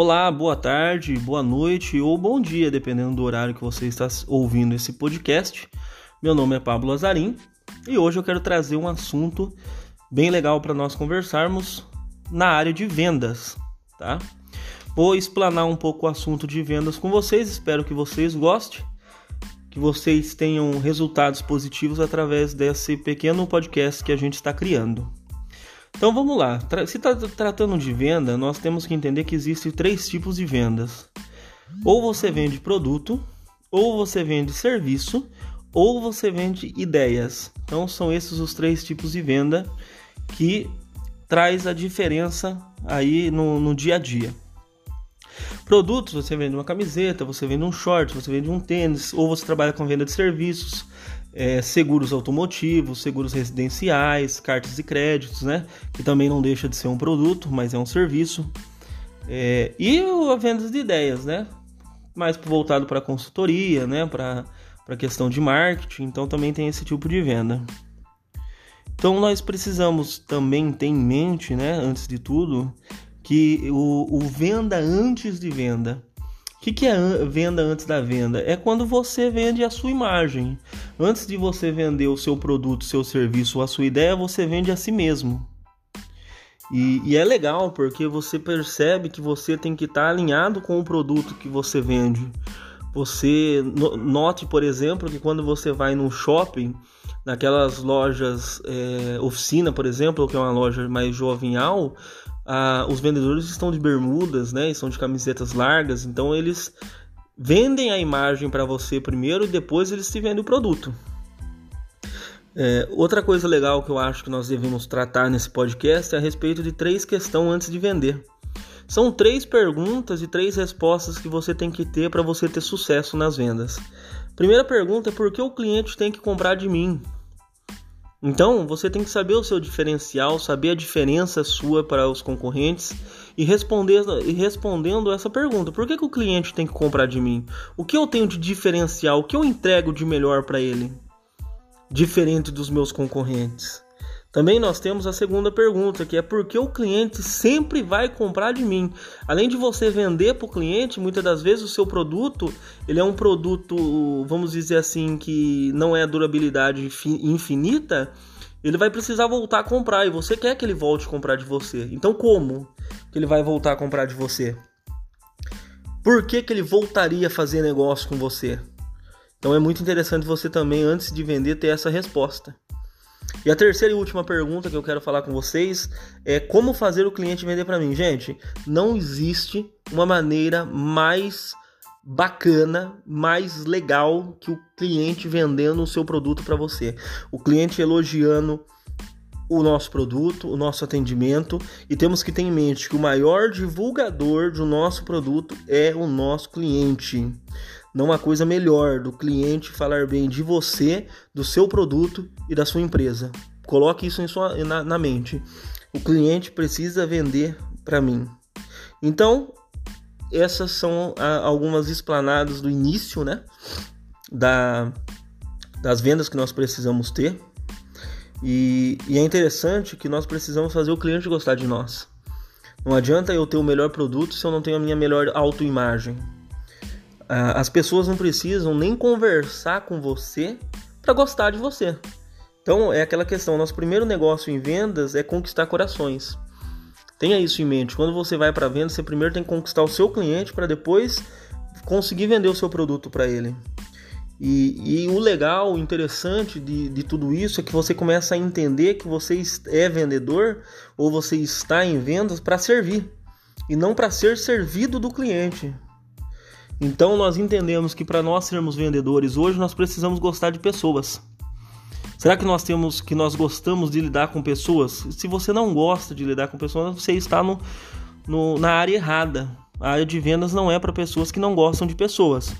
Olá, boa tarde, boa noite ou bom dia, dependendo do horário que você está ouvindo esse podcast. Meu nome é Pablo Azarim e hoje eu quero trazer um assunto bem legal para nós conversarmos na área de vendas, tá? Vou explanar um pouco o assunto de vendas com vocês, espero que vocês gostem, que vocês tenham resultados positivos através desse pequeno podcast que a gente está criando. Então vamos lá. Se está tratando de venda, nós temos que entender que existem três tipos de vendas: ou você vende produto, ou você vende serviço, ou você vende ideias. Então são esses os três tipos de venda que traz a diferença aí no, no dia a dia. Produtos, você vende uma camiseta, você vende um short, você vende um tênis, ou você trabalha com venda de serviços, é, seguros automotivos, seguros residenciais, cartas de créditos, né? Que também não deixa de ser um produto, mas é um serviço. É, e a venda de ideias, né? Mais voltado para consultoria, né? Para a questão de marketing, então também tem esse tipo de venda. Então nós precisamos também ter em mente, né, antes de tudo, que o, o venda antes de venda. O que, que é venda antes da venda? É quando você vende a sua imagem. Antes de você vender o seu produto, seu serviço ou a sua ideia, você vende a si mesmo. E, e é legal porque você percebe que você tem que estar alinhado com o produto que você vende. Você note, por exemplo, que quando você vai no shopping, naquelas lojas é, oficina, por exemplo, que é uma loja mais jovial, ah, os vendedores estão de bermudas, né? Estão de camisetas largas, então eles vendem a imagem para você primeiro e depois eles te vendem o produto. É, outra coisa legal que eu acho que nós devemos tratar nesse podcast é a respeito de três questões antes de vender. São três perguntas e três respostas que você tem que ter para você ter sucesso nas vendas. Primeira pergunta é por que o cliente tem que comprar de mim? Então, você tem que saber o seu diferencial, saber a diferença sua para os concorrentes e, responder, e respondendo essa pergunta: por que, que o cliente tem que comprar de mim? O que eu tenho de diferencial? O que eu entrego de melhor para ele? Diferente dos meus concorrentes. Também nós temos a segunda pergunta, que é por que o cliente sempre vai comprar de mim? Além de você vender para o cliente, muitas das vezes o seu produto ele é um produto, vamos dizer assim, que não é durabilidade infinita, ele vai precisar voltar a comprar e você quer que ele volte a comprar de você. Então como que ele vai voltar a comprar de você? Por que, que ele voltaria a fazer negócio com você? Então é muito interessante você também, antes de vender, ter essa resposta. E a terceira e última pergunta que eu quero falar com vocês é como fazer o cliente vender para mim. Gente, não existe uma maneira mais bacana, mais legal que o cliente vendendo o seu produto para você. O cliente elogiando o nosso produto, o nosso atendimento e temos que ter em mente que o maior divulgador do nosso produto é o nosso cliente. Não há coisa melhor do cliente falar bem de você, do seu produto e da sua empresa. Coloque isso em sua, na, na mente. O cliente precisa vender para mim. Então, essas são algumas explanadas do início, né? Da, das vendas que nós precisamos ter. E, e, é interessante que nós precisamos fazer o cliente gostar de nós. Não adianta eu ter o melhor produto se eu não tenho a minha melhor autoimagem. As pessoas não precisam nem conversar com você para gostar de você. Então é aquela questão, nosso primeiro negócio em vendas é conquistar corações. Tenha isso em mente. Quando você vai para venda, você primeiro tem que conquistar o seu cliente para depois conseguir vender o seu produto para ele. E, e, o legal, o interessante de, de tudo isso é que você começa a entender que você é vendedor ou você está em vendas para servir e não para ser servido do cliente. Então nós entendemos que para nós sermos vendedores hoje nós precisamos gostar de pessoas. Será que nós temos que nós gostamos de lidar com pessoas? Se você não gosta de lidar com pessoas, você está no, no na área errada. A área de vendas não é para pessoas que não gostam de pessoas.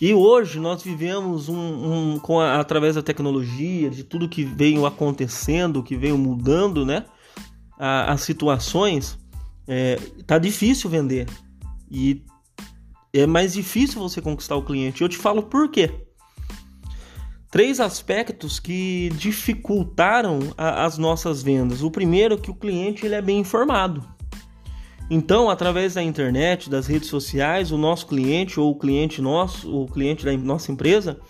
E hoje nós vivemos um, um com a, através da tecnologia, de tudo que veio acontecendo, que veio mudando, né? A, as situações, é, tá difícil vender. E é mais difícil você conquistar o cliente. Eu te falo por quê. Três aspectos que dificultaram a, as nossas vendas. O primeiro é que o cliente ele é bem informado. Então, através da internet, das redes sociais, o nosso cliente ou o cliente nosso, o cliente da nossa empresa,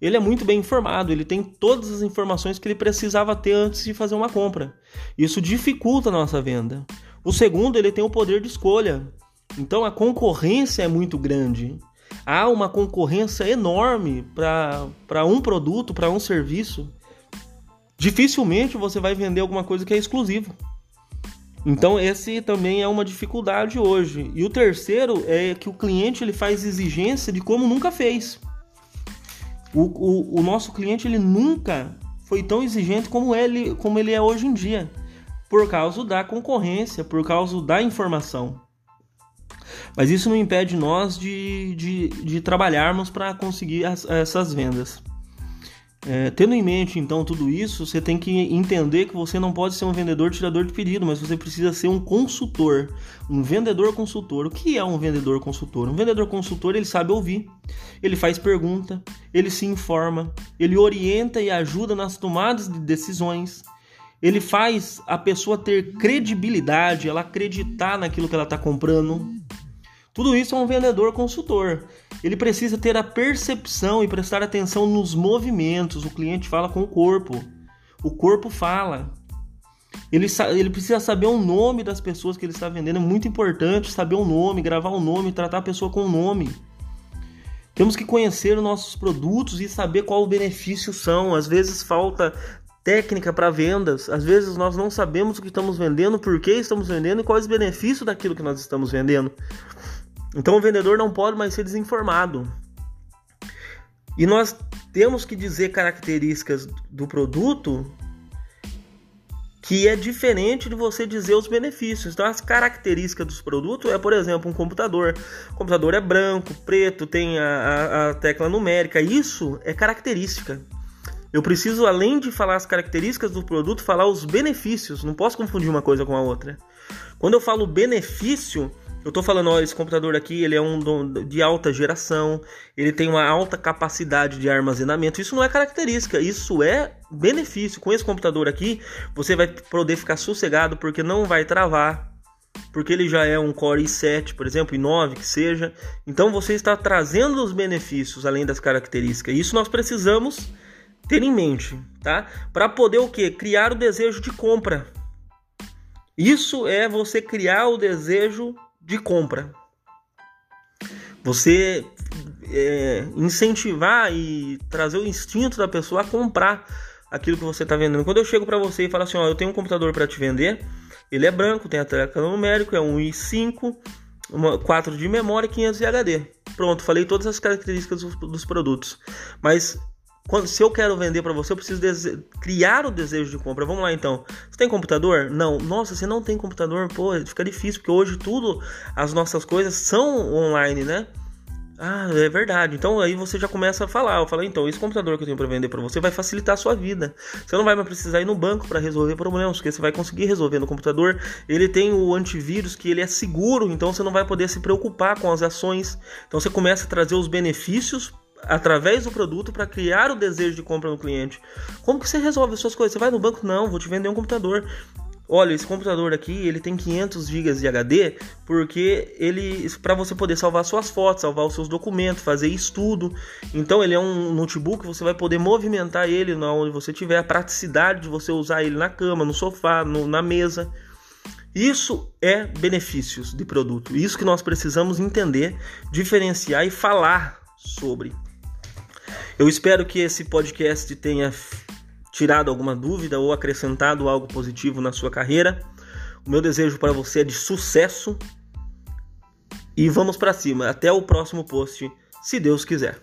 ele é muito bem informado, ele tem todas as informações que ele precisava ter antes de fazer uma compra. Isso dificulta a nossa venda. O segundo, ele tem o poder de escolha. Então a concorrência é muito grande. Há uma concorrência enorme para um produto, para um serviço. Dificilmente você vai vender alguma coisa que é exclusivo. Então esse também é uma dificuldade hoje. E o terceiro é que o cliente ele faz exigência de como nunca fez. O, o, o nosso cliente ele nunca foi tão exigente como ele, como ele é hoje em dia, por causa da concorrência, por causa da informação. Mas isso não impede nós de, de, de trabalharmos para conseguir as, essas vendas. É, tendo em mente então tudo isso, você tem que entender que você não pode ser um vendedor tirador de pedido, mas você precisa ser um consultor, um vendedor consultor. O que é um vendedor consultor? Um vendedor consultor ele sabe ouvir, ele faz pergunta, ele se informa, ele orienta e ajuda nas tomadas de decisões. Ele faz a pessoa ter credibilidade, ela acreditar naquilo que ela está comprando. Tudo isso é um vendedor consultor. Ele precisa ter a percepção e prestar atenção nos movimentos. O cliente fala com o corpo. O corpo fala. Ele, ele precisa saber o nome das pessoas que ele está vendendo. É muito importante saber o nome, gravar o nome, tratar a pessoa com o nome. Temos que conhecer os nossos produtos e saber qual o benefício são. Às vezes falta técnica para vendas. Às vezes nós não sabemos o que estamos vendendo, por que estamos vendendo e quais os benefícios daquilo que nós estamos vendendo. Então o vendedor não pode mais ser desinformado. E nós temos que dizer características do produto que é diferente de você dizer os benefícios. Então, as características dos produtos é, por exemplo, um computador. O computador é branco, preto, tem a, a, a, tecla numérica. Isso é característica. Eu preciso, além de falar as características do produto, falar os benefícios. Não posso confundir uma coisa com a outra. Quando eu falo benefício, eu estou falando, ó, esse computador aqui, ele é um de alta geração, ele tem uma alta capacidade de armazenamento. Isso não é característica, isso é benefício. Com esse computador aqui, você vai poder ficar sossegado porque não vai travar, porque ele já é um Core i7, por exemplo, i9 que seja. Então você está trazendo os benefícios além das características. Isso nós precisamos ter em mente, tá? Para poder o que? Criar o desejo de compra. Isso é você criar o desejo de compra. Você é, incentivar e trazer o instinto da pessoa a comprar aquilo que você está vendendo. Quando eu chego para você e falo assim, ó, eu tenho um computador para te vender, ele é branco, tem a tecla numérico, é um i5, uma, 4 de memória e 500 de HD. Pronto, falei todas as características dos, dos produtos. Mas quando, se eu quero vender para você, eu preciso criar o desejo de compra. Vamos lá então. Você tem computador? Não. Nossa, você não tem computador? Pô, fica difícil, porque hoje tudo, as nossas coisas são online, né? Ah, é verdade. Então aí você já começa a falar. Eu falo, então, esse computador que eu tenho para vender para você vai facilitar a sua vida. Você não vai mais precisar ir no banco para resolver problemas, porque você vai conseguir resolver no computador. Ele tem o antivírus que ele é seguro, então você não vai poder se preocupar com as ações. Então você começa a trazer os benefícios através do produto para criar o desejo de compra no cliente. Como que você resolve as suas coisas? Você vai no banco? Não, vou te vender um computador. Olha, esse computador aqui, ele tem 500 GB de HD, porque ele para você poder salvar suas fotos, salvar os seus documentos, fazer estudo. Então ele é um notebook, você vai poder movimentar ele onde você tiver, a praticidade de você usar ele na cama, no sofá, no, na mesa. Isso é benefícios de produto. Isso que nós precisamos entender, diferenciar e falar sobre. Eu espero que esse podcast tenha tirado alguma dúvida ou acrescentado algo positivo na sua carreira. O meu desejo para você é de sucesso. E vamos para cima. Até o próximo post, se Deus quiser.